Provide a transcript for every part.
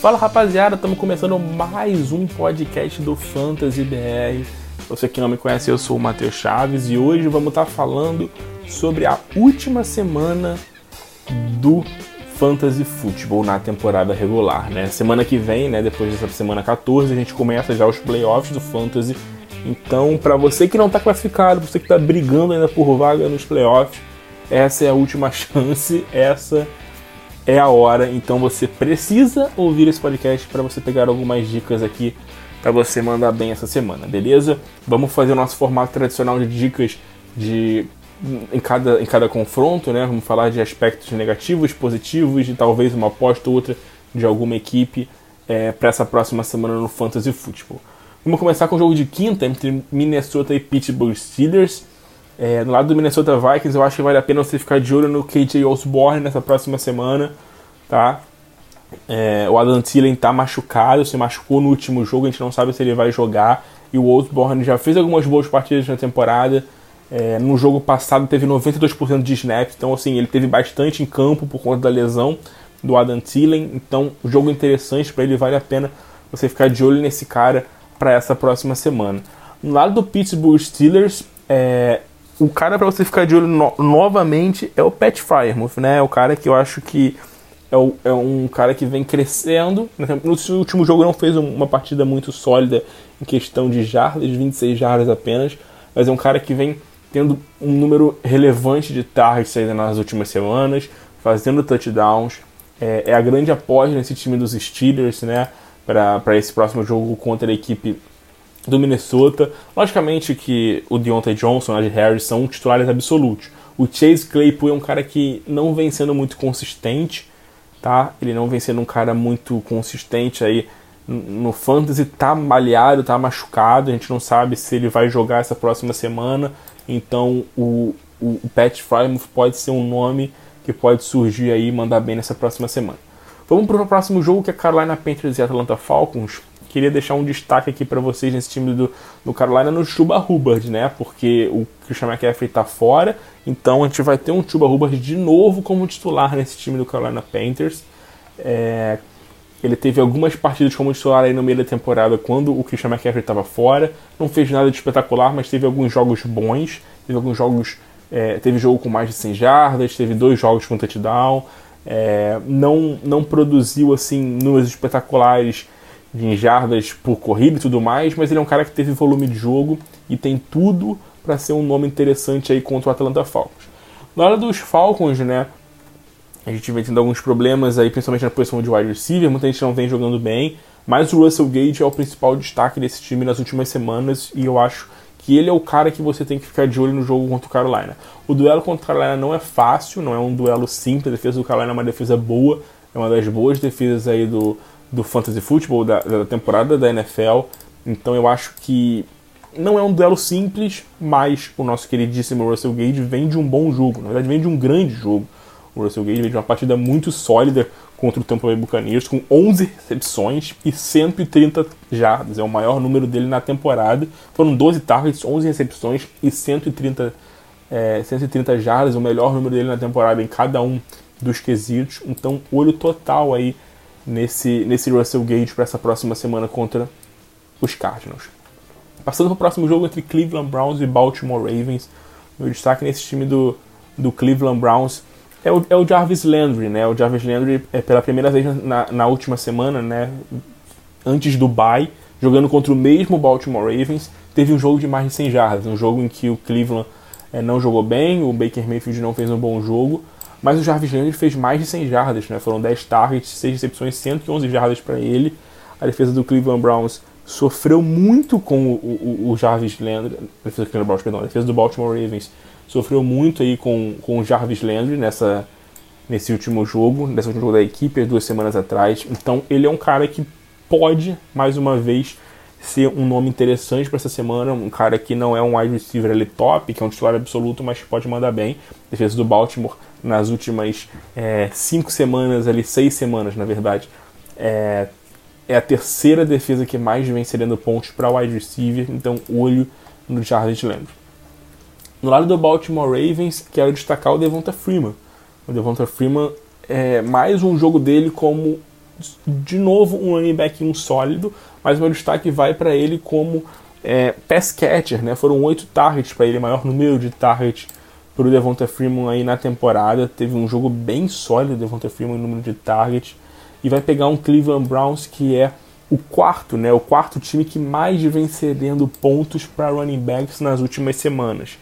Fala rapaziada, estamos começando mais um podcast do Fantasy BR. Você que não me conhece, eu sou o Matheus Chaves e hoje vamos estar falando sobre a última semana do Fantasy Football na temporada regular, né? Semana que vem, né, depois dessa semana 14, a gente começa já os playoffs do Fantasy. Então, para você que não está classificado, você que está brigando ainda por vaga nos playoffs, essa é a última chance, essa é a hora. Então você precisa ouvir esse podcast para você pegar algumas dicas aqui para você mandar bem essa semana, beleza? Vamos fazer o nosso formato tradicional de dicas de em cada, em cada confronto, né? Vamos falar de aspectos negativos, positivos e talvez uma aposta ou outra de alguma equipe é, para essa próxima semana no Fantasy Football. Vamos começar com o jogo de quinta entre Minnesota e Pittsburgh Steelers. É, no lado do Minnesota Vikings, eu acho que vale a pena você ficar de olho no KJ Osborne nessa próxima semana, tá? É, o Adam Thielen tá machucado, se machucou no último jogo, a gente não sabe se ele vai jogar. E o Osborne já fez algumas boas partidas na temporada. É, no jogo passado teve 92% de snaps, então assim, ele teve bastante em campo por conta da lesão do Adam Thielen. Então, jogo interessante para ele, vale a pena você ficar de olho nesse cara para essa próxima semana. No lado do Pittsburgh Steelers, é, o cara para você ficar de olho no, novamente é o Pat Fryermuth, né? É o cara que eu acho que é, o, é, um cara que vem crescendo. No último jogo não fez uma partida muito sólida em questão de jardas, 26 jardas apenas, mas é um cara que vem tendo um número relevante de targets nas últimas semanas, fazendo touchdowns. É, é a grande aposta nesse time dos Steelers, né? Para esse próximo jogo contra a equipe do Minnesota. Logicamente que o Deontay Johnson e o Najee Harris são titulares absolutos. O Chase Claypool é um cara que não vem sendo muito consistente, tá? Ele não vem sendo um cara muito consistente aí no fantasy, tá malhado, tá machucado, a gente não sabe se ele vai jogar essa próxima semana. Então o, o, o Pat Frymouth pode ser um nome que pode surgir aí e mandar bem nessa próxima semana. Vamos para o próximo jogo que é Carolina Panthers e Atlanta Falcons queria deixar um destaque aqui para vocês nesse time do, do Carolina no Chuba Hubbard, né? Porque o Christian McCaffrey está fora, então a gente vai ter um Chuba Hubbard de novo como titular nesse time do Carolina Panthers. É, ele teve algumas partidas como titular aí no meio da temporada quando o Christian McCaffrey estava fora. Não fez nada de espetacular, mas teve alguns jogos bons. Teve alguns jogos. É, teve jogo com mais de 100 jardas, teve dois jogos com touchdown. É, não, não produziu assim números espetaculares de jardas por corrida e tudo mais, mas ele é um cara que teve volume de jogo e tem tudo para ser um nome interessante aí contra o Atlanta Falcons. Na hora dos Falcons, né, a gente vem tendo alguns problemas aí, principalmente na posição de wide receiver, muita gente não vem jogando bem, mas o Russell Gage é o principal destaque desse time nas últimas semanas e eu acho que ele é o cara que você tem que ficar de olho no jogo contra o Carolina. O duelo contra o Carolina não é fácil, não é um duelo simples, a defesa do Carolina é uma defesa boa, é uma das boas defesas aí do, do fantasy football da, da temporada da NFL. Então eu acho que não é um duelo simples, mas o nosso queridíssimo Russell Gage vem de um bom jogo, na verdade vem de um grande jogo. O Russell Gage vem de uma partida muito sólida contra o Tampa Bay Buccaneers, com 11 recepções e 130 jardas. É o maior número dele na temporada. Foram 12 targets, 11 recepções e 130, é, 130 jardas, o melhor número dele na temporada em cada um dos quesitos. Então, olho total aí nesse, nesse Russell Gage para essa próxima semana contra os Cardinals. Passando para o próximo jogo entre Cleveland Browns e Baltimore Ravens, meu destaque nesse time do, do Cleveland Browns é o, é o Jarvis Landry, né? O Jarvis Landry é pela primeira vez na, na última semana, né? Antes do bye, jogando contra o mesmo Baltimore Ravens, teve um jogo de mais de 100 jardas, um jogo em que o Cleveland é, não jogou bem, o Baker Mayfield não fez um bom jogo, mas o Jarvis Landry fez mais de 100 jardas, né? Foram 10 targets, 6 recepções, 111 jardas para ele. A defesa do Cleveland Browns sofreu muito com o, o, o Jarvis Landry, a defesa do Browns, perdão, a defesa do Baltimore Ravens sofreu muito aí com, com o Jarvis Landry nessa, nesse último jogo, nesse último jogo da equipe, duas semanas atrás. Então ele é um cara que pode, mais uma vez, ser um nome interessante para essa semana. Um cara que não é um wide receiver ali top, que é um titular absoluto, mas pode mandar bem. A defesa do Baltimore nas últimas é, cinco semanas, ali seis semanas na verdade, é, é a terceira defesa que mais vem cedendo pontos para wide receiver. Então olho no Jarvis Landry. No lado do Baltimore Ravens, quero destacar o Devonta Freeman. O Devonta Freeman é mais um jogo dele como de novo um running back um sólido, mas meu destaque vai para ele como é, pass catcher, né? Foram oito targets para ele, maior número de targets para o Devonta Freeman aí na temporada. Teve um jogo bem sólido, Devonta Freeman em número de targets. E vai pegar um Cleveland Browns que é o quarto, né? O quarto time que mais vem cedendo pontos para running backs nas últimas semanas,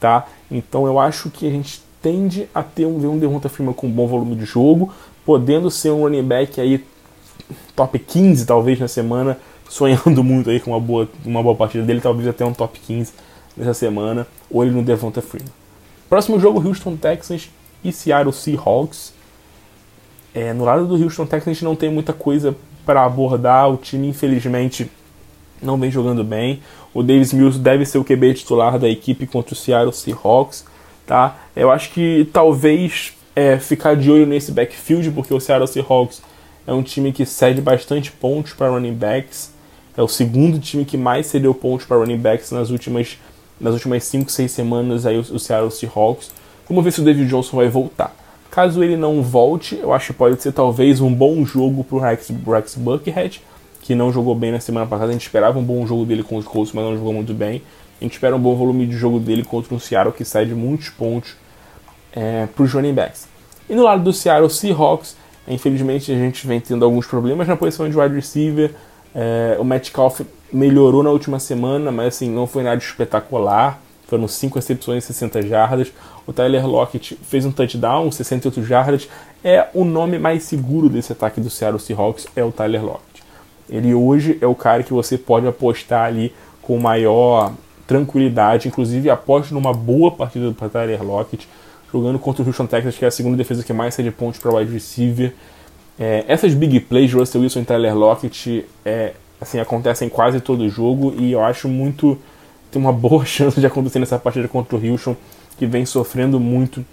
tá? Então eu acho que a gente tende a ter um, um Devonta Freeman com um bom volume de jogo, podendo ser um running back aí top 15 talvez na semana, sonhando muito aí com uma boa, uma boa partida dele, talvez até um top 15 nessa semana, ou ele no Devonta Freeman. Próximo jogo, Houston Texans e Seattle Seahawks. É, no lado do Houston Texans não tem muita coisa para abordar, o time infelizmente não vem jogando bem. O Davis Mills deve ser o QB titular da equipe contra o Seattle Seahawks, tá? Eu acho que talvez é, ficar de olho nesse backfield, porque o Seattle Seahawks é um time que cede bastante pontos para running backs. É o segundo time que mais cedeu pontos para running backs nas últimas nas últimas 5, 6 semanas aí o, Seattle Seahawks. Vamos ver se o David Johnson vai voltar. Caso ele não volte, eu acho que pode ser talvez um bom jogo para o Rex, Rex Buckhead, que não jogou bem na semana passada. A gente esperava um bom jogo dele com os Colts, mas não jogou muito bem. A gente espera um bom volume de jogo dele contra um Seattle que cede muitos pontos é, para os running backs. E no lado do Seattle Seahawks, infelizmente a gente vem tendo alguns problemas na posição de wide receiver. É, o Metcalf melhorou na última semana, mas assim, não foi nada espetacular. Foram 5 recepções e 60 jardas. O Tyler Lockett fez um touchdown, 68 jardas. É o nome mais seguro desse ataque do Seattle Seahawks, é o Tyler Lockett. Ele hoje é o cara que você pode apostar ali com maior tranquilidade. Inclusive, aposto numa boa partida do Tyler Lockett, jogando contra o Houston Texans, que é a segunda defesa que mais cede pontos para wide receiver. É, essas big plays, Russell Wilson e Tyler Lockett, é, assim, acontecem quase todo jogo e eu acho muito. tem uma boa chance de acontecer nessa partida contra o Houston, que vem sofrendo muito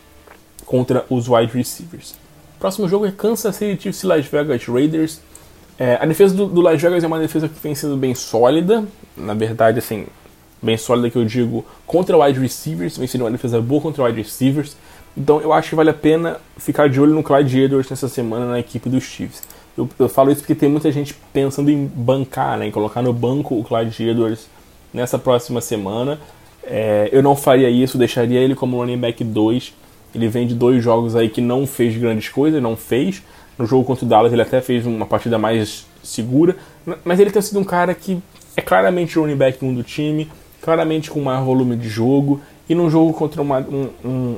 contra os wide receivers. Próximo jogo é Kansas City Chiefs e Las Vegas Raiders. É, a defesa do, do, Las Vegas é uma defesa que vem sendo bem sólida, na verdade, assim, bem sólida que eu digo contra wide receivers, sendo uma defesa boa contra wide receivers. Então eu acho que vale a pena ficar de olho no Clyde Edwards nessa semana na equipe dos Chiefs. Eu, eu, falo isso porque tem muita gente pensando em bancar, né, em colocar no banco o Clyde Edwards nessa próxima semana. É, eu não faria isso, deixaria ele como running back 2. Ele vem de dois jogos aí que não fez grandes coisas, não fez. No jogo contra o Dallas ele até fez uma partida mais segura, mas ele tem sido um cara que é claramente running back 1 do time, claramente com maior volume de jogo, e num jogo contra uma, um, um,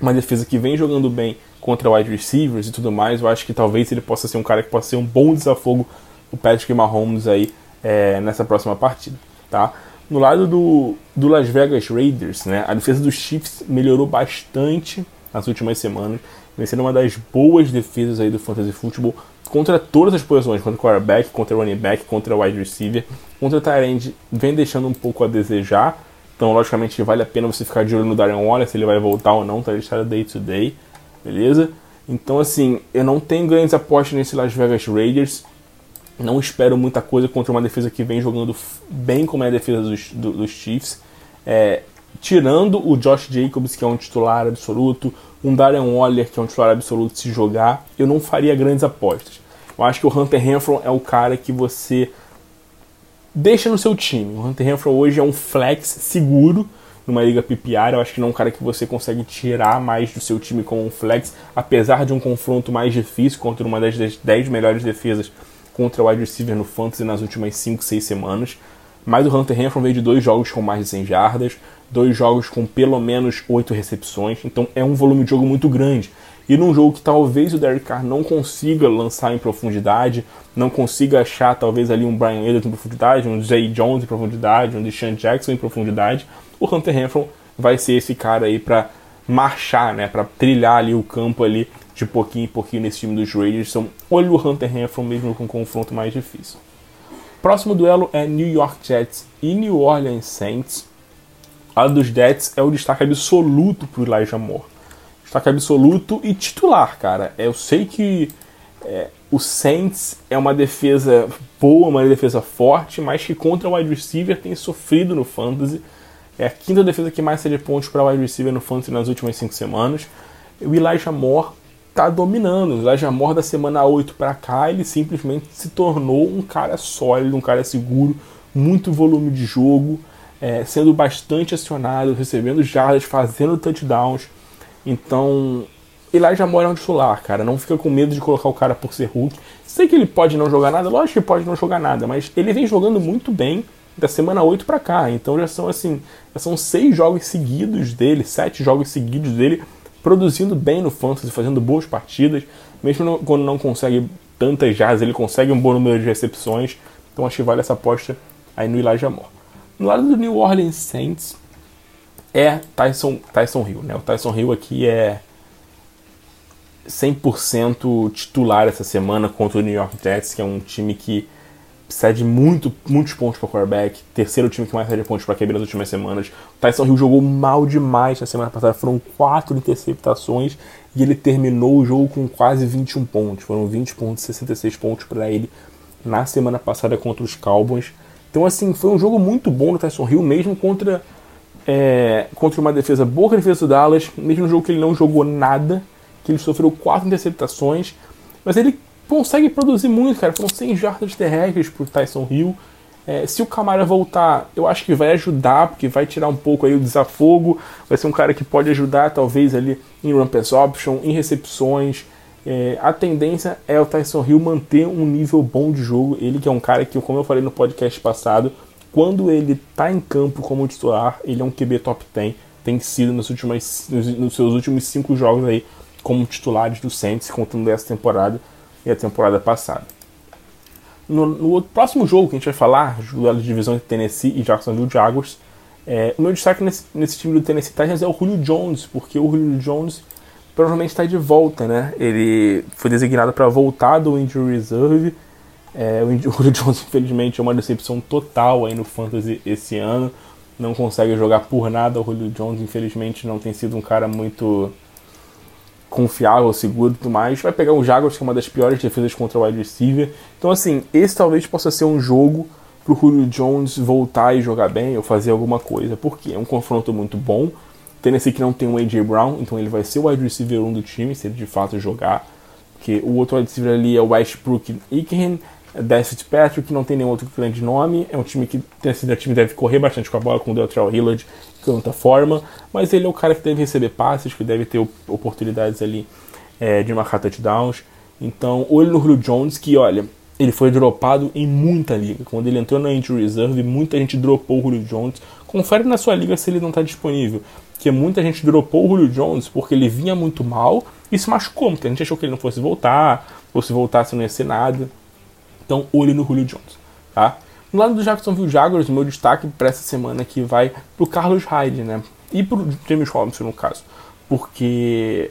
uma defesa que vem jogando bem contra wide receivers e tudo mais, eu acho que talvez ele possa ser um cara que possa ser um bom desafogo o Patrick Mahomes aí é, nessa próxima partida, tá? No lado do, do Las Vegas Raiders, né, a defesa dos Chiefs melhorou bastante nas últimas semanas, vem sendo uma das boas defesas aí do Fantasy Football contra todas as posições, contra quarterback, contra o running back, contra wide receiver, contra o end, vem deixando um pouco a desejar, então logicamente vale a pena você ficar de olho no Darren Waller, se ele vai voltar ou não, tá listado day to day, beleza? Então, assim, eu não tenho grandes apostas nesse Las Vegas Raiders. Não espero muita coisa contra uma defesa que vem jogando bem como é a defesa dos, do, dos Chiefs. É, tirando o Josh Jacobs, que é um titular absoluto, um Darren Waller, que é um titular absoluto se jogar, eu não faria grandes apostas. Eu acho que o Hunter Renfro é o cara que você deixa no seu time. O Hunter Renfro hoje é um flex seguro, numa liga PPR. Eu acho que não é um cara que você consegue tirar mais do seu time como um flex, apesar de um confronto mais difícil contra uma das 10 melhores defesas contra o wide receiver no Fantasy nas últimas 5, 6 semanas. Mas o Hunter Renfrew veio de dois jogos com mais de 100 jardas, dois jogos com pelo menos 8 recepções, então é um volume de jogo muito grande. E num jogo que talvez o Derek Carr não consiga lançar em profundidade, não consiga achar talvez ali um Brian Edwards em profundidade, um Zay Jones em profundidade, um Deshaun Jackson em profundidade, o Hunter Renfrew vai ser esse cara aí para marchar, né, para trilhar ali o campo ali de pouquinho em pouquinho nesse time dos Raiders. Então, olha o Hunter Renfrew mesmo com um confronto mais difícil. Próximo duelo é New York Jets e New Orleans Saints. A dos Jets é o destaque absoluto para o Elijah Moore. Destaque absoluto e titular, cara. Eu sei que é, o Saints é uma defesa boa, uma defesa forte, mas que contra o wide receiver tem sofrido no fantasy. É a quinta defesa que mais cede pontos para wide receiver no fantasy nas últimas cinco semanas. O Elijah Moore tá dominando. O Elijah Moore da semana 8 para cá, ele simplesmente se tornou um cara sólido, um cara seguro, muito volume de jogo, é, sendo bastante acionado, recebendo jardas, fazendo touchdowns. Então, Elijah Moore é um titular, cara. Não fica com medo de colocar o cara por ser Hulk. Sei que ele pode não jogar nada, lógico que pode não jogar nada, mas ele vem jogando muito bem da semana 8 para cá. Então já são assim, já são seis jogos seguidos dele, sete jogos seguidos dele, produzindo bem no fantasy, fazendo boas partidas. Mesmo quando não consegue tantas jardas, ele consegue um bom número de recepções. Então acho que vale essa aposta aí no Elijah Moore. No lado do New Orleans Saints é Tyson, Tyson Hill, né? O Tyson Hill aqui é 100% titular essa semana contra o New York Jets, que é um time que cede muito, muitos pontos para o quarterback, terceiro time que mais cede pontos para QB nas últimas semanas. O Tyson Hill jogou mal demais na semana passada, foram quatro interceptações e ele terminou o jogo com quase 21 pontos. Foram 20 pontos, 66 pontos para ele na semana passada contra os Cowboys. Então, assim, foi um jogo muito bom do Tyson Hill, mesmo contra, é, contra uma defesa boa, a defesa do Dallas, mesmo no jogo que ele não jogou nada, que ele sofreu quatro interceptações, mas ele consegue produzir muito, cara. Foram 100 jardas terrestres pro Tyson Hill. É, se o Camara voltar, eu acho que vai ajudar, porque vai tirar um pouco aí o desafogo. Vai ser um cara que pode ajudar, talvez, ali em run pass option, em recepções. É, a tendência é o Tyson Hill manter um nível bom de jogo. Ele que é um cara que, como eu falei no podcast passado, quando ele tá em campo como titular, ele é um QB top 10. Tem sido nos, últimos, nos, nos seus últimos cinco jogos aí como titulares do Saints, contando essa temporada e a temporada passada. No, no próximo jogo que a gente vai falar, duelo de divisão de Tennessee e Jacksonville Jaguars, é, o meu destaque nesse, nesse, time do Tennessee Titans é o Julio Jones, porque o Julio Jones provavelmente está de volta, né? Ele foi designado para voltar do injury reserve. É, o Julio Jones, infelizmente, é uma decepção total aí no fantasy esse ano. Não consegue jogar por nada. O Julio Jones, infelizmente, não tem sido um cara muito confiável, seguro e tudo mais. Vai pegar o Jaguars, que é uma das piores defesas contra o wide receiver. Então, assim, esse talvez possa ser um jogo pro Julio Jones voltar e jogar bem ou fazer alguma coisa. Porque é um confronto muito bom. Tennessee que não tem o A.J. Brown, então ele vai ser o wide receiver 1 do time, se ele de fato jogar. Porque o outro wide receiver ali é o Westbrook Iken, Desmond Patrick, que não tem nenhum outro grande nome. É um time que tem sido time deve correr bastante com a bola, com o Deltrell Hillard canta forma, mas ele é o cara que deve receber passes, que deve ter oportunidades ali é, de marcar touchdowns. Então, olho no Julio Jones, que olha, ele foi dropado em muita liga. Quando ele entrou na injury reserve, muita gente dropou o Julio Jones. Confere na sua liga se ele não está disponível. Porque muita gente dropou o Julio Jones porque ele vinha muito mal e se machucou. Muita gente achou que ele não fosse voltar, ou se voltasse não ia ser nada. Então, olho no Julio Jones, tá? No lado do Jacksonville Jaguars, meu destaque para essa semana aqui vai pro Carlos Hyde, né? E pro James Robinson, no caso. Porque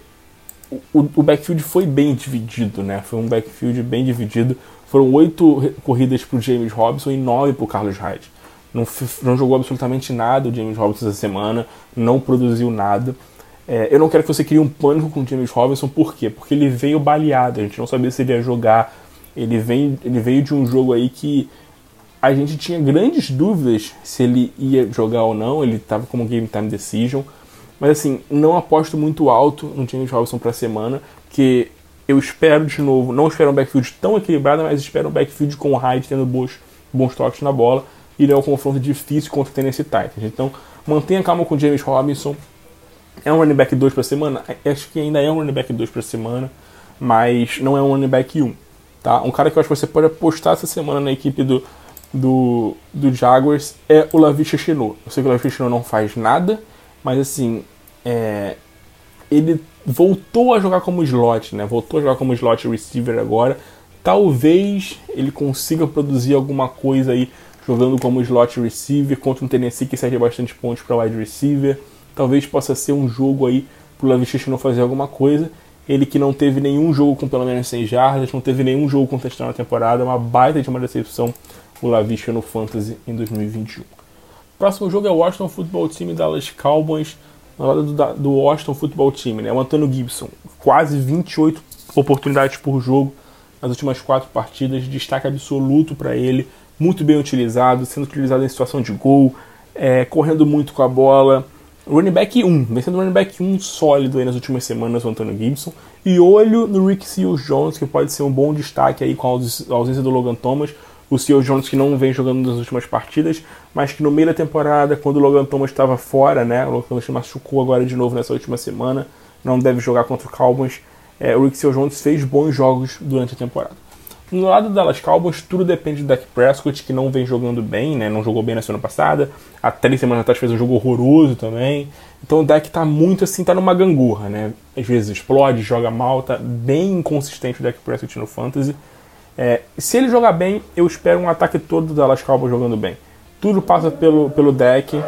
o, o backfield foi bem dividido, né? Foi um backfield bem dividido. Foram oito corridas pro James Robinson e nove pro Carlos Hyde. Não, não jogou absolutamente nada o James Robinson essa semana, não produziu nada. É, eu não quero que você crie um pânico com o James Robinson, por quê? Porque ele veio baleado, a gente não sabia se ele ia jogar. Ele, vem, ele veio de um jogo aí que a gente tinha grandes dúvidas se ele ia jogar ou não, ele estava como game time decision. Mas assim, não aposto muito alto no James Robinson para a semana, que eu espero de novo, não espero um backfield tão equilibrado, mas espero um backfield com o Hyde tendo bons, bons toques na bola. E ele é um confronto difícil contra o Tennessee Titans. Então, mantenha calma com o James Robinson. É um running back 2 para semana? Acho que ainda é um running back 2 para semana, mas não é um running back 1. Tá? Um cara que eu acho que você pode apostar essa semana na equipe do, do, do Jaguars é o Lavisha Chenot. Eu sei que o Lavisha Chenot não faz nada, mas assim, é, ele voltou a jogar como slot, né? Voltou a jogar como slot receiver agora. Talvez ele consiga produzir alguma coisa aí jogando como slot receiver contra um Tennessee que serve bastante pontos para wide receiver. Talvez possa ser um jogo aí pro Lavisha Chenot fazer alguma coisa. Ele que não teve nenhum jogo com pelo menos 100 jardas, não teve nenhum jogo touchdown na temporada, uma baita de uma decepção o Lavisca no Fantasy em 2021. Próximo jogo é o Washington Football Team Dallas Cowboys, na hora do, do Washington Football Team, né? O Antônio Gibson, quase 28 oportunidades por jogo nas últimas quatro partidas, destaque absoluto para ele, muito bem utilizado, sendo utilizado em situação de gol, é, correndo muito com a bola, Running back 1, vencendo o running back 1 sólido aí nas últimas semanas, o Antônio Gibson. E olho no Rick Seals Jones, que pode ser um bom destaque aí com a ausência do Logan Thomas. O Seals Jones que não vem jogando nas últimas partidas, mas que no meio da temporada, quando o Logan Thomas estava fora, né? O Logan Thomas se machucou agora de novo nessa última semana, não deve jogar contra o Cowboys. É, o Rick Seals Jones fez bons jogos durante a temporada. No lado do Dallas Cowboys, tudo depende do Dak Prescott, que não vem jogando bem, né? Não jogou bem na semana passada. Há três semanas atrás fez um jogo horroroso também. Então o Dak tá muito assim, tá numa gangorra, né? Às vezes explode, joga mal, tá bem inconsistente o Dak Prescott no Fantasy. É, se ele jogar bem, eu espero um ataque todo do Dallas Cowboys jogando bem. Tudo passa pelo, pelo deck.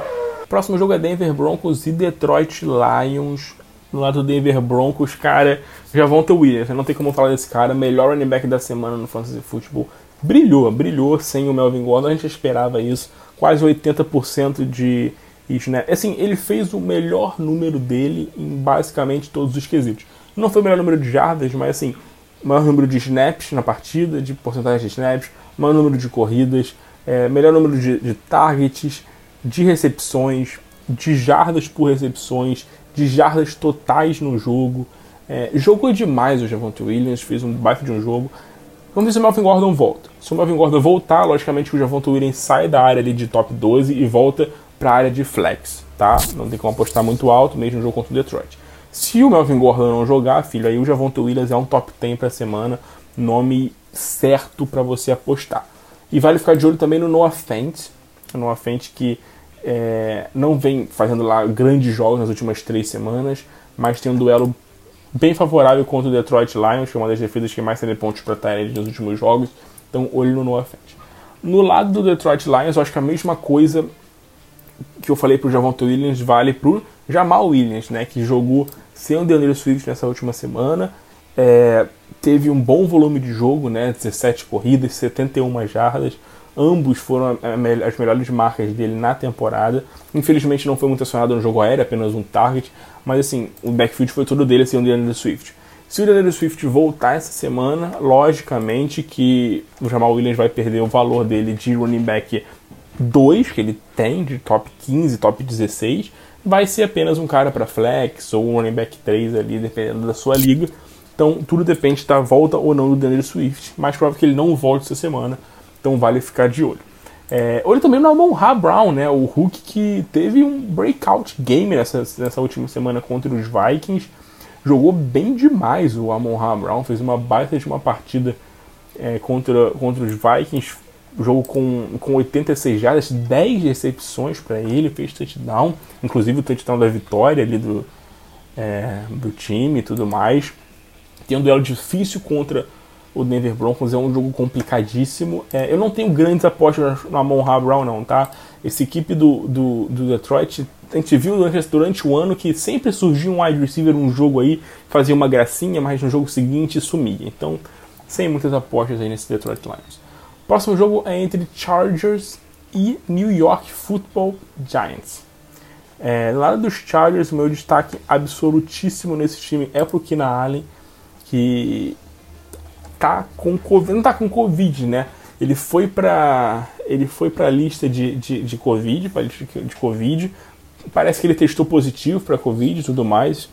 Próximo jogo é Denver Broncos e Detroit Lions no lado do Denver Broncos, cara, já vão ter o Williams. Não tem como falar desse cara. Melhor running back da semana no Fantasy Football. Brilhou, brilhou sem o Melvin Gordon. A gente esperava isso. Quase 80% de snap. Assim, ele fez o melhor número dele em basicamente todos os quesitos. Não foi o melhor número de jardas, mas assim, maior número de snaps na partida, de porcentagem de snaps, maior número de corridas, é, melhor número de, de targets, de recepções, de jardas por recepções, de jardas totais no jogo. É, jogou demais o Javonte Williams, fez um baita de um jogo. Vamos ver se o Melvin Gordon volta. Se o Melvin Gordon voltar, logicamente o Javonte Williams sai da área ali de top 12 e volta para a área de flex, tá? Não tem como apostar muito alto, mesmo no jogo contra o Detroit. Se o Melvin Gordon não jogar, filho, aí o Javonte Williams é um top 10 para a semana, nome certo para você apostar. E vale ficar de olho também no Noah Fent, Noah Fent que é, não vem fazendo lá grandes jogos nas últimas três semanas, mas tem um duelo bem favorável contra o Detroit Lions, que é uma das defesas que mais tem pontos para Tyrande nos últimos jogos. Então, olho no Noah Fent. No lado do Detroit Lions, eu acho que a mesma coisa que eu falei pro Javonte Williams vale pro Jamal Williams, né, que jogou sem o DeAndre Swift nessa última semana. É, teve um bom volume de jogo, né, 17 corridas, 71 jardas. Ambos foram as melhores marcas dele na temporada. Infelizmente não foi muito acionado no jogo aéreo, apenas um target. Mas assim, o backfield foi todo dele, assim, o DeAndre Swift. Se o DeAndre Swift voltar essa semana, logicamente que o Jamal Williams vai perder o valor dele de running back 2, que ele tem, de top 15, top 16. Vai ser apenas um cara para flex ou um running back 3 ali, dependendo da sua liga. Então tudo depende da volta ou não do DeAndre Swift. Mais provável que ele não volte essa semana então vale ficar de olho. É, olho também no Amon Ra Brown, né, o Hulk que teve um breakout game nessa, nessa última semana contra os Vikings. Jogou bem demais o Amon Ra Brown, fez uma baita de uma partida é, contra, contra os Vikings. Jogo com, com 86 jardas, 10 recepções para ele, fez touchdown, inclusive o touchdown da vitória ali do, é, do time e tudo mais. Tem um duelo difícil contra o Denver Broncos é um jogo complicadíssimo. É, eu não tenho grandes apostas no Amon Ra Brown, não, tá? Essa equipe do, do, do, Detroit, a gente viu durante, durante o ano que sempre surgia um wide receiver um jogo aí, fazia uma gracinha, mas no jogo seguinte sumia. Então, sem muitas apostas aí nesse Detroit Lions. Próximo jogo é entre Chargers e New York Football Giants. É, lado dos Chargers, o meu destaque absolutíssimo nesse time é pro Kina Allen, que tá com Covid, não tá com Covid, né? Ele foi para ele foi para a lista de, de, de Covid, para lista de Covid. Parece que ele testou positivo para Covid e tudo mais.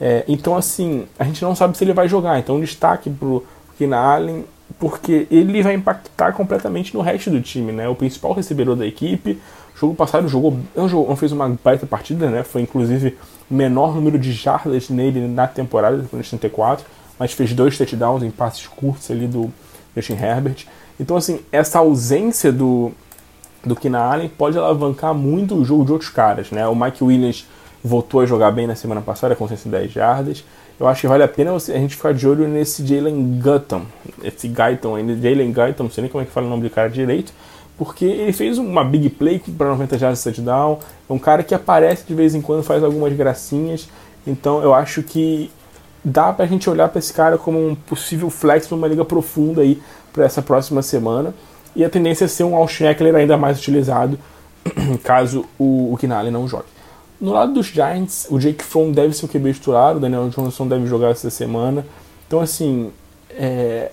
É, então, assim, a gente não sabe se ele vai jogar. Então, destaque pro Keenan Allen, porque ele vai impactar completamente no resto do time, né? O principal recebedor da equipe. Jogo passado jogou, não, fez uma baita partida, né? Foi inclusive o menor número de jardas nele na temporada, depois de 34 mas fez dois touchdowns em passes curtos ali do Justin Herbert. Então, assim, essa ausência do, do Keenan Allen pode alavancar muito o jogo de outros caras, né? O Mike Williams voltou a jogar bem na semana passada com 110 jardas. Eu acho que vale a pena a gente ficar de olho nesse Jalen Gutton, esse Guyton ainda, Jalen Guyton, não sei nem como é que fala o nome do cara direito, porque ele fez uma big play para 90 jardas de touchdown, é um cara que aparece de vez em quando, faz algumas gracinhas, então eu acho que dá pra gente olhar para esse cara como um possível flex numa liga profunda aí para essa próxima semana. E a tendência é ser um Alshon Eckler ainda mais utilizado caso o, o Kinali não jogue. No lado dos Giants, o Jake Fromm deve ser o QB titular, o Daniel Johnson deve jogar essa semana. Então, assim, é,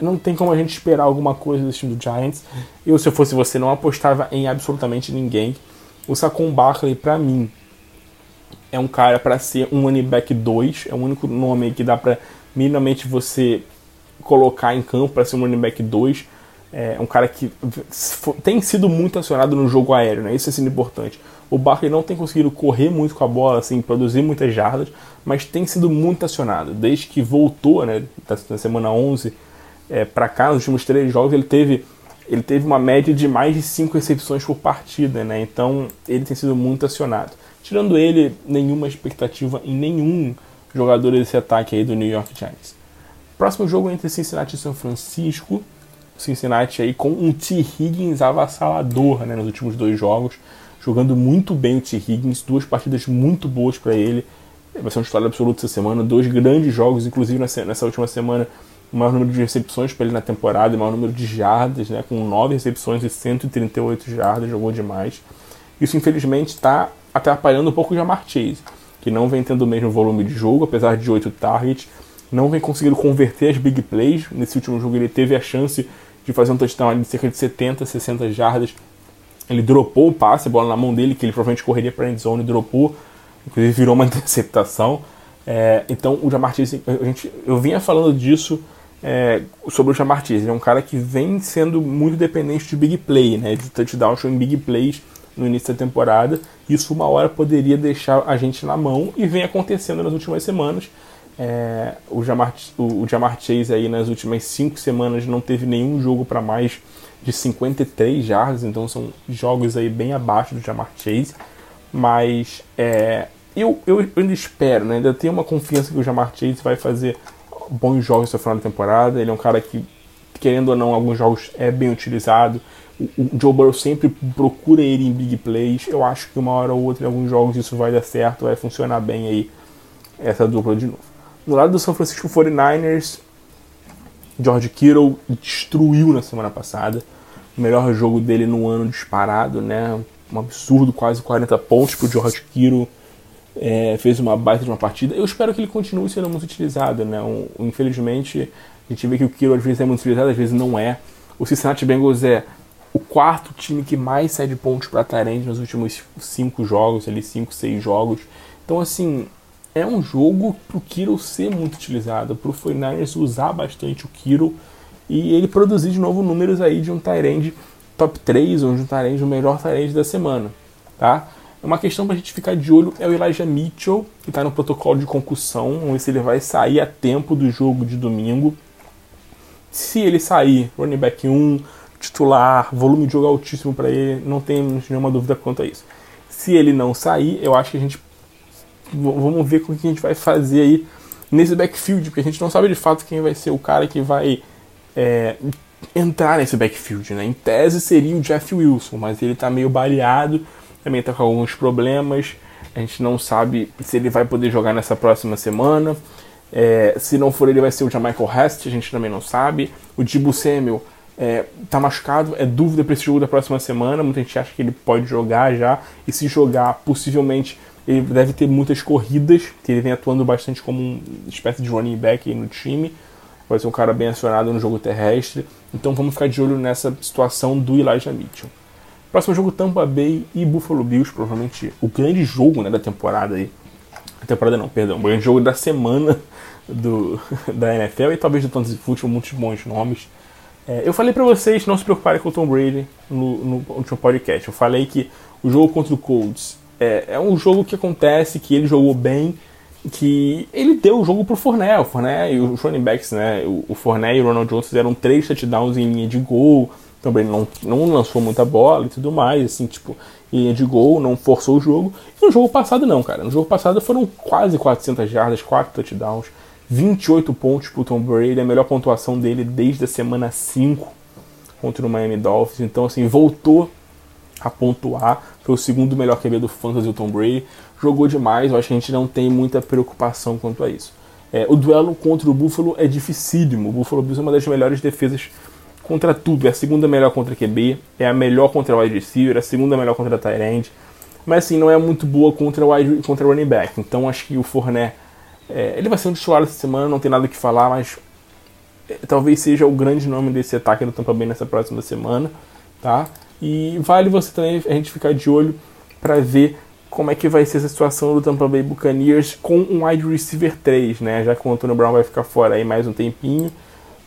não tem como a gente esperar alguma coisa desse time do Giants. Eu, se eu fosse você, não apostava em absolutamente ninguém. O Saquon Barkley, para mim, é um cara para ser um running back 2, é o único nome que dá para minimamente você colocar em campo para ser um running back 2. É um cara que tem sido muito acionado no jogo aéreo, né? Isso é sendo importante. O Barkley não tem conseguido correr muito com a bola, assim, produzir muitas jardas, mas tem sido muito acionado. Desde que voltou, né, na semana 11 é, para cá, nos últimos três jogos, ele teve, ele teve uma média de mais de 5 recepções por partida, né? Então ele tem sido muito acionado. Tirando ele, nenhuma expectativa em nenhum jogador desse ataque aí do New York Giants. Próximo jogo entre Cincinnati e São Francisco. Cincinnati aí com um T. Higgins avassalador né, nos últimos dois jogos jogando muito bem o T. Higgins, duas partidas muito boas para ele. Vai ser um titular absoluto essa semana, dois grandes jogos, inclusive nessa última semana, o maior número de recepções para ele na temporada, o maior número de jardas, né, com nove recepções e 138 jardas, jogou demais. Isso, infelizmente, está atrapalhando um pouco o Jamar Chase, que não vem tendo o mesmo volume de jogo, apesar de oito targets, não vem conseguindo converter as big plays. Nesse último jogo ele teve a chance de fazer um touchdown de cerca de 70, 60 jardas ele dropou o passe, a bola na mão dele, que ele provavelmente correria para a endzone, dropou, inclusive virou uma interceptação. É, então o Jamar Chase, a gente, eu vinha falando disso é, sobre o Jamar Chase, ele é um cara que vem sendo muito dependente de big play, né, de touchdowns em big plays no início da temporada. Isso uma hora poderia deixar a gente na mão e vem acontecendo nas últimas semanas. É, o, Jamar, o, o Jamar Chase aí nas últimas cinco semanas não teve nenhum jogo para mais de 53 jardas, então são jogos aí bem abaixo do Jamar Chase. Mas é, eu, eu, ainda espero, né? ainda tenho uma confiança que o Jamar Chase vai fazer bons jogos no final da temporada. Ele é um cara que, querendo ou não, alguns jogos é bem utilizado. O, Joe Burrow sempre procura ele em big plays. Eu acho que uma hora ou outra em alguns jogos isso vai dar certo, vai funcionar bem aí essa dupla de novo. No lado do São Francisco 49ers, George Kittle destruiu na semana passada. O melhor jogo dele no ano disparado, né? Um absurdo, quase 40 pontos pro George Kittle. É, fez uma baita de uma partida. Eu espero que ele continue sendo muito utilizado, né? Um, infelizmente, a gente vê que o Kittle às vezes é muito utilizado, às vezes não é. O Cincinnati Bengals é o quarto time que mais cede pontos para Tyrande nos últimos cinco jogos, ali cinco, seis jogos. Então, assim, é um jogo pro Kiro ser muito utilizado, pro 49ers usar bastante o Kiro e ele produzir de novo números aí de um Tyrande top 3 ou de um Tyrande o melhor Tyrande da semana, tá? Uma questão pra gente ficar de olho é o Elijah Mitchell, que tá no protocolo de concussão, vamos ver se ele vai sair a tempo do jogo de domingo. Se ele sair, running back 1, titular, volume de jogo altíssimo para ele, não temos nenhuma dúvida quanto a isso. Se ele não sair, eu acho que a gente vamos ver o que a gente vai fazer aí nesse backfield, porque a gente não sabe de fato quem vai ser o cara que vai é, entrar nesse backfield. Né? Em tese seria o Jeff Wilson, mas ele está meio baleado, também está com alguns problemas. A gente não sabe se ele vai poder jogar nessa próxima semana. É, se não for ele, vai ser o Jamichael Hest, a gente também não sabe. O Dibu Samuel é, tá machucado, é dúvida para esse jogo da próxima semana. Muita gente acha que ele pode jogar já, e se jogar, possivelmente ele deve ter muitas corridas, que ele vem atuando bastante como uma espécie de running back no time. Vai ser um cara bem acionado no jogo terrestre. Então vamos ficar de olho nessa situação do Elijah Mitchell. Próximo jogo Tampa Bay e Buffalo Bills, provavelmente o grande jogo né, da temporada aí. Temporada não, perdão, o grande jogo da semana do, da NFL e talvez do Fantasy Football, muitos bons nomes. É, eu falei para vocês não se preocuparem com o Tom Brady no, no último podcast. Eu falei que o jogo contra o Colts é, é um jogo que acontece, que ele jogou bem, que ele deu o jogo pro Fournette. O Fournette e os running backs, né? O, o e o Ronald Jones fizeram três touchdowns em linha de gol. Também não, não lançou muita bola e tudo mais, assim, tipo, linha de gol, não forçou o jogo. E no jogo passado não, cara. No jogo passado foram quase 400 jardas, 4 touchdowns, 28 pontos pro Tom Brady, a melhor pontuação dele desde a semana 5 contra o Miami Dolphins. Então, assim, voltou a pontuar. Foi o segundo melhor QB do Fantasy, o Tom Brady. Jogou demais, eu acho que a gente não tem muita preocupação quanto a isso. É, o duelo contra o Buffalo é dificílimo. O Buffalo Bills é uma das melhores defesas contra tudo. É a segunda melhor contra QB, é a melhor contra wide receiver, é a segunda melhor contra tight end. Mas assim, não é muito boa contra wide, contra running back. Então acho que o Fournette, é, ele vai ser um titular essa semana, não tem nada o que falar, mas é, talvez seja o grande nome desse ataque do Tampa Bay nessa próxima semana, tá? E vale você também a gente ficar de olho para ver como é que vai ser essa situação do Tampa Bay Buccaneers com um wide receiver 3, né? Já que o Antônio Brown vai ficar fora aí mais um tempinho.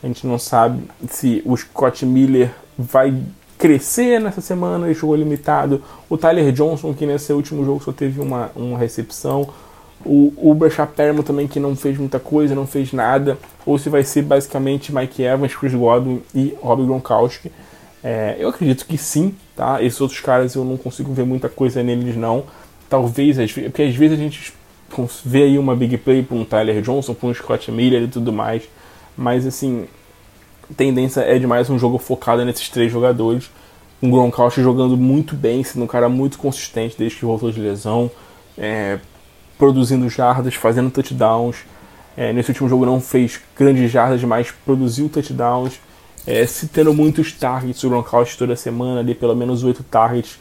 A gente não sabe se o Scott Miller vai crescer nessa semana, ele jogou limitado. O Tyler Johnson, que nesse último jogo só teve uma, uma recepção. O Uber Chapermo também, que não fez muita coisa, não fez nada. Ou se vai ser basicamente Mike Evans, Chris Godwin e Rob Gronkowski. É, eu acredito que sim, tá? Esses outros caras eu não consigo ver muita coisa neles, não. Talvez, porque às vezes a gente vê aí uma big play para um Tyler Johnson, para um Scott Miller e tudo mais. Mas assim, tendência é de mais um jogo focado nesses três jogadores. Um Gronkowski jogando muito bem, sendo um cara muito consistente desde que voltou de lesão, é, produzindo jardas, fazendo touchdowns. É, nesse último jogo não fez grandes jardas, mas produziu touchdowns. É, se tendo muitos targets, o Gronkowski toda semana, ali pelo menos oito targets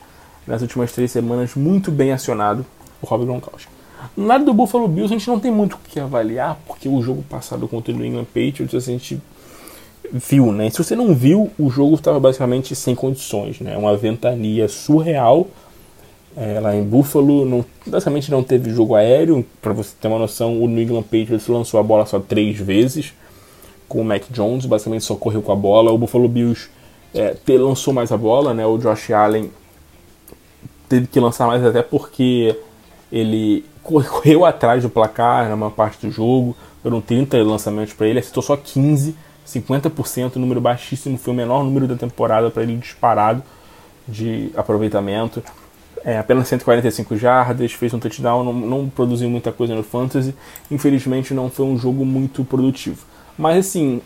nas últimas três semanas, muito bem acionado o Rob Gronkowski. No lado do Buffalo Bills, a gente não tem muito o que avaliar, porque o jogo passado contra o New England Patriots, a gente viu, né? Se você não viu, o jogo estava basicamente sem condições, né? Uma ventania surreal é, lá em Buffalo, não, basicamente não teve jogo aéreo. Para você ter uma noção, o New England Patriots lançou a bola só três vezes com o Mac Jones, basicamente só correu com a bola. O Buffalo Bills é, lançou mais a bola, né? O Josh Allen teve que lançar mais até porque ele correu atrás do placar na maior parte do jogo. Foram 30 lançamentos para ele, acertou só 15 50%, número baixíssimo, foi o menor número da temporada para ele disparado de aproveitamento. É, apenas 145 jardas, fez um touchdown, não, não, produziu muita coisa no fantasy. Infelizmente não foi um jogo muito produtivo. Mas assim,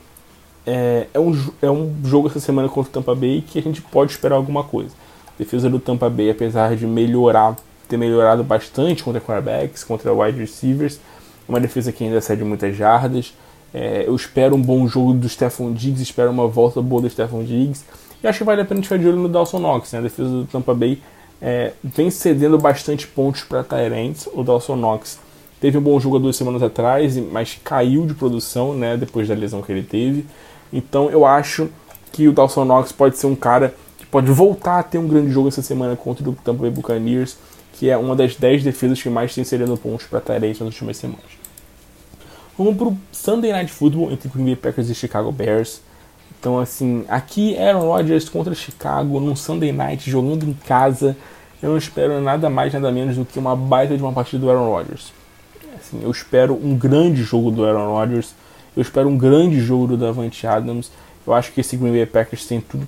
é, é, um, é um jogo essa semana contra o Tampa Bay que a gente pode esperar alguma coisa. A defesa do Tampa Bay, apesar de melhorar, ter melhorado bastante contra quarterbacks, contra wide receivers, uma defesa que ainda cede muitas jardas. É, eu espero um bom jogo do Stephon Diggs, espero uma volta boa do Stephon Diggs. E acho que vale a pena ficar de olho no Dawson Knox. Né? A defesa do Tampa Bay é, vem cedendo bastante pontos para Tyrants. O Dawson Knox teve um bom jogo há duas semanas atrás, mas caiu de produção né, depois da lesão que ele teve. Então eu acho que o Dawson Knox pode ser um cara que pode voltar a ter um grande jogo essa semana contra o Tampa Bay Buccaneers, que é uma das 10 defesas que mais tem cedendo pontos para Tyrants nas últimas semanas. Vamos pro Sunday Night Football entre Green Bay Packers e Chicago Bears. Então, assim, aqui Aaron Rodgers contra Chicago num Sunday Night jogando em casa. Eu não espero nada mais, nada menos do que uma baita de uma partida do Aaron Rodgers. Assim, eu espero um grande jogo do Aaron Rodgers. Eu espero um grande jogo do Davante Adams. Eu acho que esse Green Bay Packers tem tudo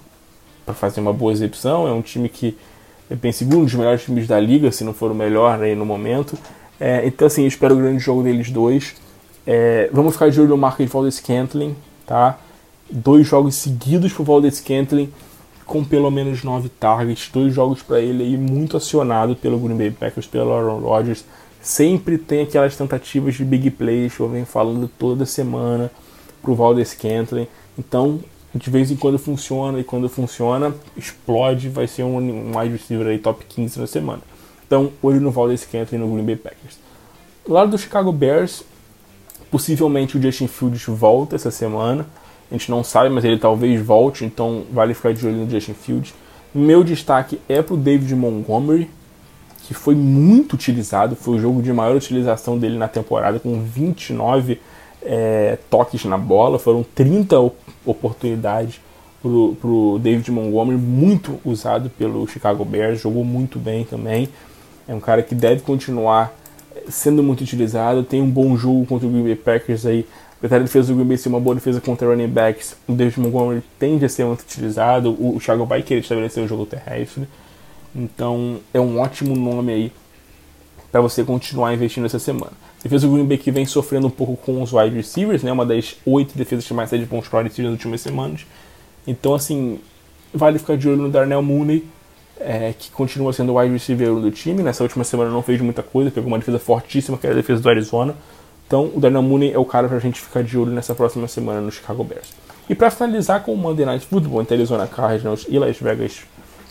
para fazer uma boa exibição. É um time que é bem segundo, um dos melhores times da liga, se não for o melhor aí no momento. É, então, assim, eu espero o grande jogo deles dois. É, vamos ficar de olho no marco de Valdez Scantling, tá? Dois jogos seguidos pro Valdez Scantling com pelo menos nove targets, dois jogos para ele aí muito acionado pelo Green Bay Packers, pelo Aaron Rodgers. Sempre tem aquelas tentativas de big plays que eu venho falando toda semana pro Valdez Scantling. Então, de vez em quando funciona e quando funciona, explode, vai ser um, um wide receiver aí top 15 na semana. Então, olho no Valdez Scantling no Green Bay Packers. Do lado do Chicago Bears, Possivelmente o Justin Fields volta essa semana. A gente não sabe, mas ele talvez volte, então vale ficar de olho no Justin Fields. Meu destaque é para o David Montgomery, que foi muito utilizado, foi o jogo de maior utilização dele na temporada, com 29 é, toques na bola, foram 30 oportunidades para o David Montgomery, muito usado pelo Chicago Bears, jogou muito bem também. É um cara que deve continuar sendo muito utilizado. Tem um bom jogo contra o Green Bay Packers aí. Apesar da defesa do Green Bay ser uma boa defesa contra running backs, o David Montgomery tende a ser muito utilizado. O, o Thiago vai querer estabelecer o jogo terrestre. Então é um ótimo nome aí para você continuar investindo essa semana. A defesa do Green Bay que vem sofrendo um pouco com os wide receivers, né? Uma das oito defesas que mais cede pontos para wide receivers nas últimas semanas. Então, assim, vale ficar de olho no Darnell Mooney é, que continua sendo o wide receiver do time. Nessa última semana não fez muita coisa, pegou uma defesa fortíssima, que era a defesa do Arizona. Então o Daniel Mooney é o cara pra gente ficar de olho nessa próxima semana no Chicago Bears. E para finalizar com o Monday Night Football entre Arizona Cardinals e Las Vegas,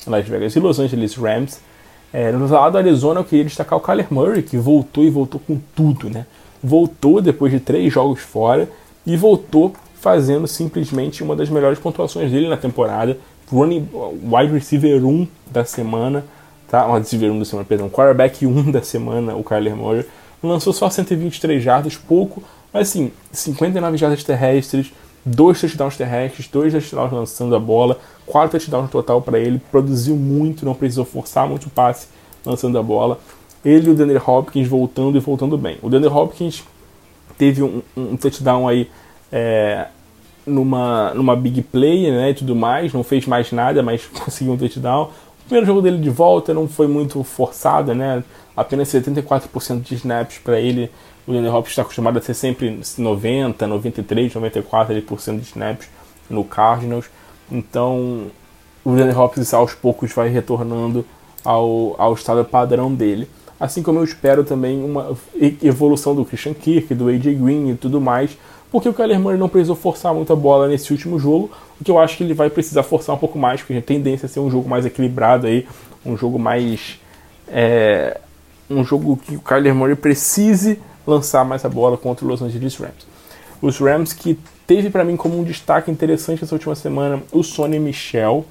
Las Vegas e Los Angeles Rams, é, no lado do Arizona eu queria destacar o Kyler Murray, que voltou e voltou com tudo, né? Voltou depois de três jogos fora e voltou fazendo simplesmente uma das melhores pontuações dele na temporada, running wide receiver 1 da semana, tá? Uma receiver 1 da semana, perdão. Quarterback 1 da semana, o Kyler Murray. Lançou só 123 jardas, pouco, mas assim, 59 jardas terrestres, dois touchdowns terrestres, dois touchdowns lançando a bola, quatro touchdowns total para ele, produziu muito, não precisou forçar muito o passe lançando a bola. Ele e o Daniel Hopkins voltando e voltando bem. O Daniel Hopkins teve um, um touchdown aí é, numa, numa big play né, e tudo mais, não fez mais nada, mas conseguiu um touchdown. O primeiro jogo dele de volta não foi muito forçado, né? Apenas 74% de snaps para ele. O Daniel Hopkins está acostumado a ser sempre 90, 93, 94% de snaps no Cardinals. Então, o Daniel Hopkins aos poucos vai retornando ao, ao estado padrão dele. Assim como eu espero também uma evolução do Christian Kirk, do AJ Green e tudo mais, porque o Kyler Murray não precisou forçar muita bola nesse último jogo, o que eu acho que ele vai precisar forçar um pouco mais, porque a tendência a ser um jogo mais equilibrado aí, um jogo mais. É, um jogo que o Kyler Murray precise lançar mais a bola contra o Los Angeles Rams. Os Rams que teve para mim como um destaque interessante essa última semana o Sonny Michel,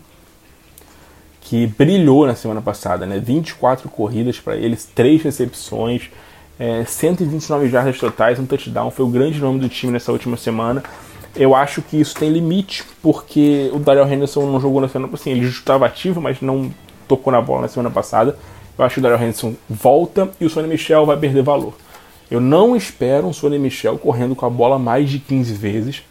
que brilhou na semana passada, né? 24 corridas para eles, 3 recepções, é, 129 jardas totais, um touchdown, foi o grande nome do time nessa última semana. Eu acho que isso tem limite, porque o Daryl Henderson não jogou na semana assim, ele estava ativo, mas não tocou na bola na semana passada. Eu acho que o Daryl Henderson volta e o Sonny Michel vai perder valor. Eu não espero um Sonny Michel correndo com a bola mais de 15 vezes.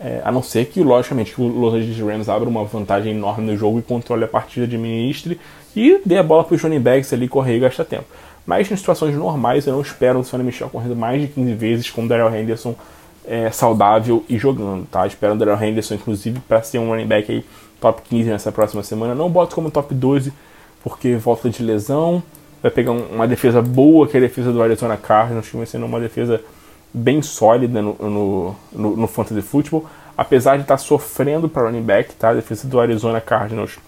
É, a não ser que, logicamente, que o Los Angeles Rams abra uma vantagem enorme no jogo e controle a partida, administre e dê a bola para os running backs ali correr e gastar tempo. Mas em situações normais eu não espero o Sonny Michel correndo mais de 15 vezes com o Daryl Henderson é, saudável e jogando, tá? Espero o Daryl Henderson, inclusive, para ser um running back aí top 15 nessa próxima semana. Não boto como top 12, porque volta de lesão, vai pegar uma defesa boa, que é a defesa do Arizona Cardinals, que vai sendo uma defesa bem sólida no, no, no, no fantasy football, apesar de estar tá sofrendo para running back, tá? A defesa do Arizona Cardinals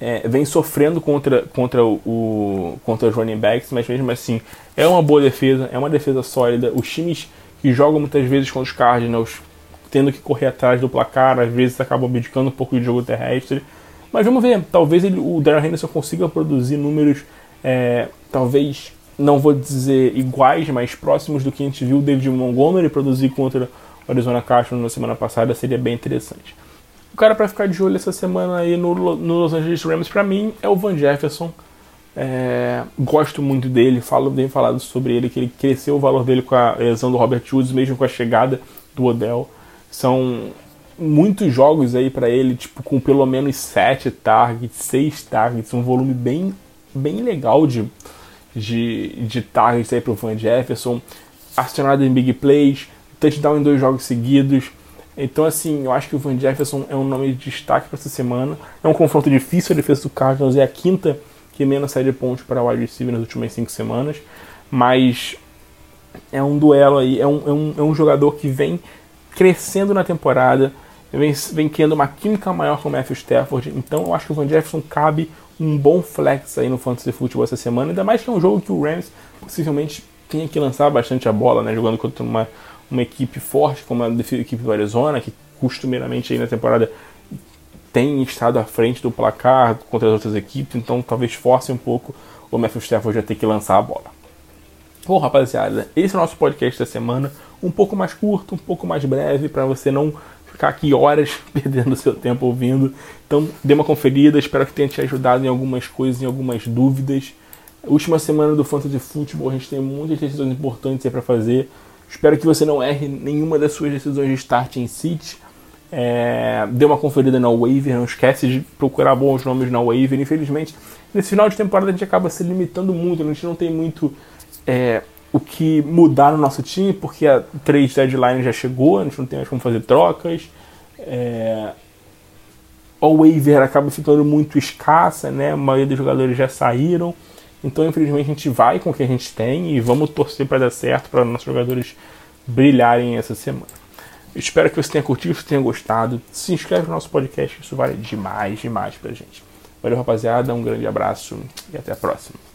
é, vem sofrendo contra, contra, o, contra os running backs, mas mesmo assim é uma boa defesa, é uma defesa sólida. Os times que jogam muitas vezes com os Cardinals tendo que correr atrás do placar, às vezes acabam abdicando um pouco de jogo terrestre. Mas vamos ver, talvez ele, o Darren Henderson consiga produzir números, é, talvez não vou dizer iguais, mas próximos do que a gente viu o David Montgomery produzir contra o Arizona Cardinals na semana passada, seria bem interessante. O cara para ficar de olho essa semana aí no, no Los Angeles Rams, para mim, é o Van Jefferson. É, gosto muito dele, falo bem falado sobre ele, que ele cresceu o valor dele com a lesão do Robert Woods, mesmo com a chegada do Odell. São muitos jogos aí para ele, tipo, com pelo menos 7 targets, 6 targets, um volume bem, bem legal de, de, de targets aí pro Van Jefferson, acionado em big plays, touchdown em dois jogos seguidos. Então, assim, eu acho que o Van Jefferson é um nome de destaque para essa semana. É um confronto difícil, a defesa do Cardinals é a quinta que menos sai de pontos para o wide receiver nas últimas cinco semanas, mas é um duelo aí, é um, é um, é um jogador que vem crescendo na temporada, vem, vem criando uma química maior com o Matthew Stafford, então eu acho que o Van Jefferson cabe um bom flex aí no Fantasy Football essa semana, ainda mais que é um jogo que o Rams possivelmente tenha que lançar bastante a bola, né, jogando contra uma, uma equipe forte como a equipe do Arizona, que costumeiramente aí na temporada tem estado à frente do placar contra as outras equipes, então talvez force um pouco o Matthew Stafford a ter que lançar a bola. Bom, rapaziada, esse é o nosso podcast da semana, um pouco mais curto, um pouco mais breve, para você não ficar aqui horas perdendo seu tempo ouvindo. Então, dê uma conferida, espero que tenha te ajudado em algumas coisas, em algumas dúvidas. Última semana do Fantasy Football, a gente tem muitas decisões importantes aí para fazer. Espero que você não erre nenhuma das suas decisões de start em City. É, dê uma conferida na waiver, não esquece de procurar bons nomes na waiver. Infelizmente, nesse final de temporada a gente acaba se limitando muito, a gente não tem muito é, o que mudar no nosso time, porque a 3 deadline já chegou, a gente não tem mais como fazer trocas. É, o waiver acaba ficando muito escassa, né? A maioria dos jogadores já saíram. Então, infelizmente, a gente vai com o que a gente tem e vamos torcer para dar certo, para nossos jogadores brilharem essa semana. Espero que você tenha curtido, que você tenha gostado. Se inscreve no nosso podcast, isso vale demais, demais pra gente. Valeu, rapaziada, um grande abraço e até a próxima.